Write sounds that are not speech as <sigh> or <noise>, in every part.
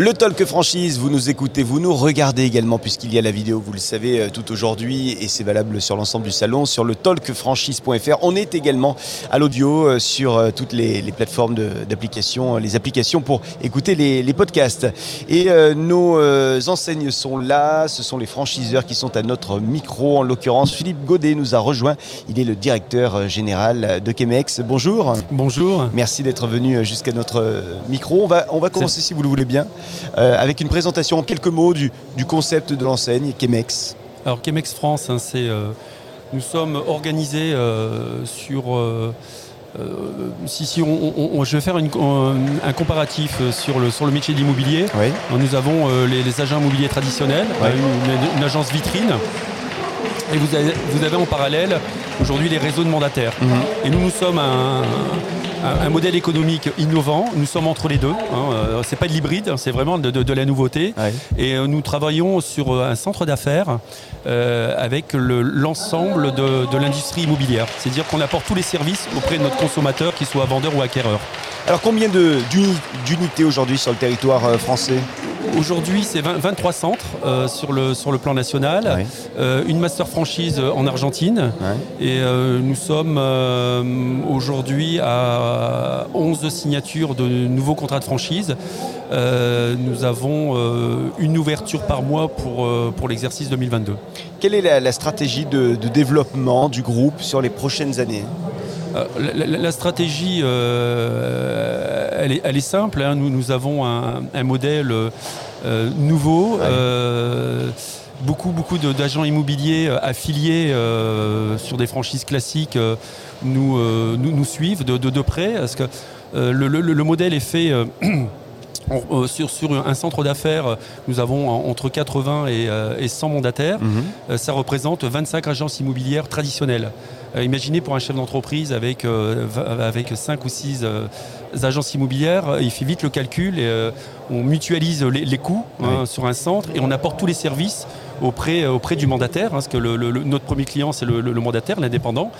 Le Talk Franchise, vous nous écoutez, vous nous regardez également puisqu'il y a la vidéo, vous le savez, euh, tout aujourd'hui et c'est valable sur l'ensemble du salon, sur le talkfranchise.fr. On est également à l'audio euh, sur euh, toutes les, les plateformes d'applications, les applications pour écouter les, les podcasts. Et euh, nos euh, enseignes sont là, ce sont les franchiseurs qui sont à notre micro. En l'occurrence, Philippe Godet nous a rejoint. Il est le directeur général de Chemex. Bonjour. Bonjour. Merci d'être venu jusqu'à notre micro. On va, on va commencer, si vous le voulez bien, avec une présentation en quelques mots du, du concept de l'enseigne Chemex. Alors Chemex France, hein, c'est, euh, nous sommes organisés euh, sur... euh, euh, si, si on, on- on- je vais faire une- un, un comparatif euh, sur le, sur le métier de l'immobilier. Oui. Nous avons euh, les, les agents immobiliers traditionnels, euh, une, une agence vitrine. Et vous avez, vous avez en parallèle aujourd'hui les réseaux de mandataires. Et nous, nous sommes un, un- un modèle économique innovant. Nous sommes entre les deux. Hein. Euh, C'est pas de l'hybride, c'est vraiment de, de- de la nouveauté. Ouais. Et euh, nous travaillons sur euh, un centre d'affaires euh, avec le- l'ensemble de, de l'industrie immobilière. C'est-à-dire qu'on apporte tous les services auprès de notre consommateur, qu'il soit vendeur ou acquéreur. Alors combien d'unités aujourd'hui sur le territoire français? Aujourd'hui, c'est 20 23 centres euh, sur, le, sur le plan national, Ouais. Euh, une master franchise en Argentine. Ouais. Et euh, nous sommes euh, aujourd'hui à 11 signatures de nouveaux contrats de franchise. Euh, nous avons euh, une ouverture par mois pour, euh, pour l'exercice 2022. Quelle est la, la stratégie de, de développement du groupe sur les prochaines années? Euh, la, la- la stratégie, euh, elle, est, elle est simple. hein. Nous, nous avons un, un modèle euh, nouveau. Ouais. euh, beaucoup, beaucoup d'agents immobiliers euh, affiliés sur des franchises classiques nous, nous, nous suivent de, de, de près. Parce que le, le- le modèle est fait. <clears throat> euh, on- euh, sur, sur un centre d'affaires, nous avons en- entre 80 et, euh, et 100 mandataires. Euh, ça représente 25 agences immobilières traditionnelles. Euh, imaginez pour un chef d'entreprise avec, euh, avec 5 ou 6 agences immobilières, euh, il fait vite le calcul et euh, on mutualise les, les coûts hein, sur un centre et on apporte tous les services auprès, euh, auprès du mandataire, hein, parce que le- le- le- notre premier client c'est le, mandataire, l'indépendant,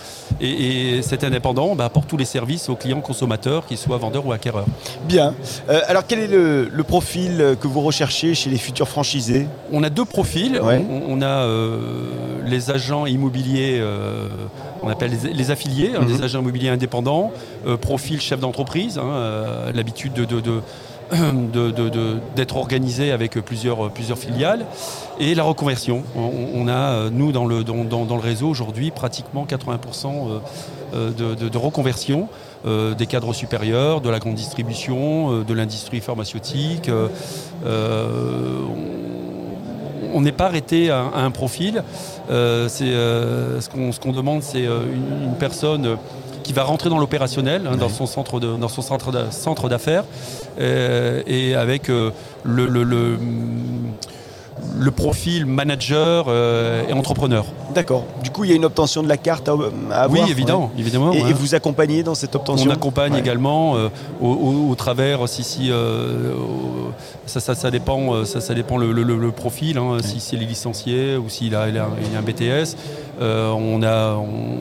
et, et cet indépendant bah, apporte tous les services aux clients consommateurs, qu'ils soient vendeurs ou acquéreurs. Bien. Euh, alors quel est le, profil euh, que vous recherchez chez les futurs franchisés? On a deux profils. Ouais. On, on a euh, les agents immobiliers, euh, on appelle les, les affiliés, hein, Mhm. des agents immobiliers indépendants, profil chef d'entreprise, hein, l'habitude de, de- de- de- de- de- <clears throat> d'être organisé avec plusieurs, plusieurs filiales. Et la reconversion. On, a, nous, dans le, dans, le réseau aujourd'hui, pratiquement 80% euh, euh, de, reconversion. euh, des cadres supérieurs, de la grande distribution, de l'industrie pharmaceutique. on- n'est pas arrêté à, un profil. Ce, qu'on, ce demande, c'est une, personne qui va rentrer dans l'opérationnel, hein, dans son centre, de, dans son centre, centre d'affaires, euh, et avec euh, le, le- le- le profil manager euh, et entrepreneur. D'accord. Du coup, il y a une obtention de la carte à, à avoir oui, évidemment, évidemment. Et, ouais. et vous accompagnez dans cette obtention On accompagne Ouais. également au, au- au travers, si, si, au- ça, ça, ça dépend, ça, ça dépend le, profil, hein, si c'est les licenciés ou s'il a, il a, il a un BTS. Euh, on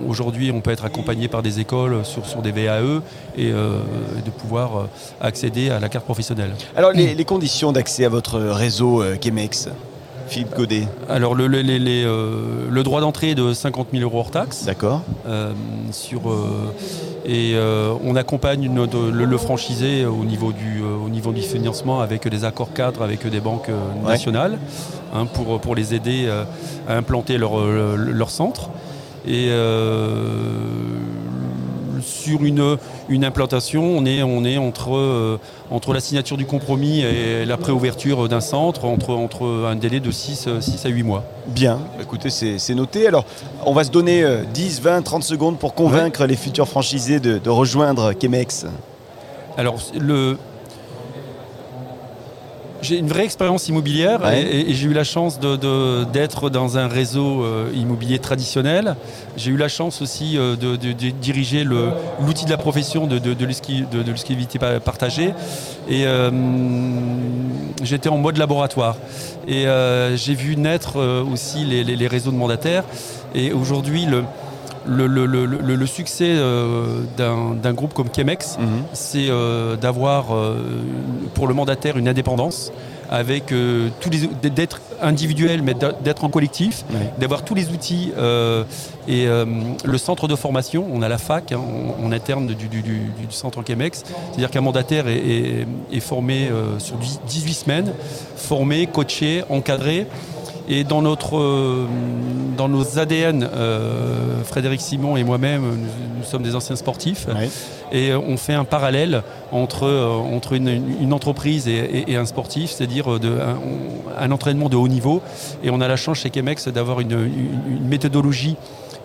aujourd'hui, on peut être accompagné par des écoles sur, sur des VAE et euh, de pouvoir euh, accéder à la carte professionnelle. Alors les, les conditions d'accès à votre réseau euh, Chemex, Philippe Godet, Alors le, le- les- les, euh, le droit d'entrée est de 50 000 euros hors taxe. d'accord Euh, sur, euh, et on accompagne notre- le, le franchisé au niveau, du, au niveau du financement avec des accords cadres avec des banques Ouais. nationales hein, pour, pour les aider à implanter leur, leur centre. Et euh, sur une, une implantation, on est, on est entre, euh, entre la signature du compromis et la préouverture d'un centre, entre, entre un délai de 6, 6 à 8 mois. Bien, écoutez, c'est noté. Alors, on va se donner euh, 10, 20, 30 secondes pour convaincre les futurs franchisés de, de rejoindre Chemex. Alors, le... J'ai une vraie expérience immobilière Ouais. et, et j'ai eu la chance de- de- d'être dans un réseau euh, immobilier traditionnel. J'ai eu la chance aussi euh, de, de- de diriger l'outil de la profession de, de, de l'esqui- de- de l'esquivité pa- partagée. Et euh, j'étais en mode laboratoire. Et euh, j'ai vu naître euh, aussi les, les- les réseaux de mandataires. Et aujourd'hui, le, le, succès euh, d'un groupe comme Chemex, mhm. c'est euh, d'avoir euh, pour le mandataire une indépendance avec tous les d'être individuel mais d'être en collectif, d'avoir tous les outils et le centre de formation. On a la fac hein, en, interne du, centre Chemex, c'est-à-dire qu'un mandataire est, est formé sur 18 semaines, formé, coaché, encadré. Et dans, notre, euh, dans nos ADN, euh, Frédéric Simon et moi-même, nous, sommes des anciens sportifs. Et on fait un parallèle entre, euh, entre une, entreprise et, un sportif, c'est-à-dire un, entraînement de haut niveau. Et on a la chance chez Kemex d'avoir une, une méthodologie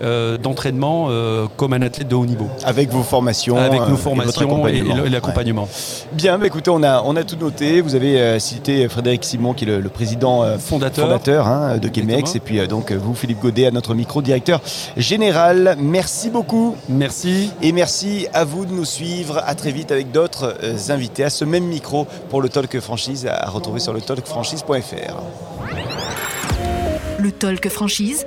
euh, d'entraînement euh, comme un athlète de haut niveau. Avec vos formations. Avec nos euh, formations et, l'accompagnement. Bien, bah, écoutez, on a, on a tout noté. Vous avez cité Frédéric Simon, qui est le, président fondateur, fondateur hein, de GameX. Et puis donc vous, Philippe Godet, à notre micro, directeur général. Merci beaucoup. Merci. Et merci à vous de nous suivre. À très vite avec d'autres invités à ce même micro pour le Talk Franchise à retrouver sur le talkfranchise.fr. Le Talk Franchise. Le Talk Franchise